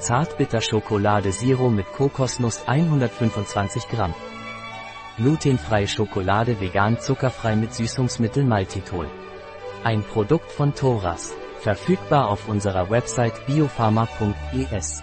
Zartbitterschokolade Siro mit Kokosnuss 125 Gramm. Glutenfreie Schokolade vegan zuckerfrei mit Süßungsmittel Maltitol. Ein Produkt von Thoras. Verfügbar auf unserer Website biopharma.es.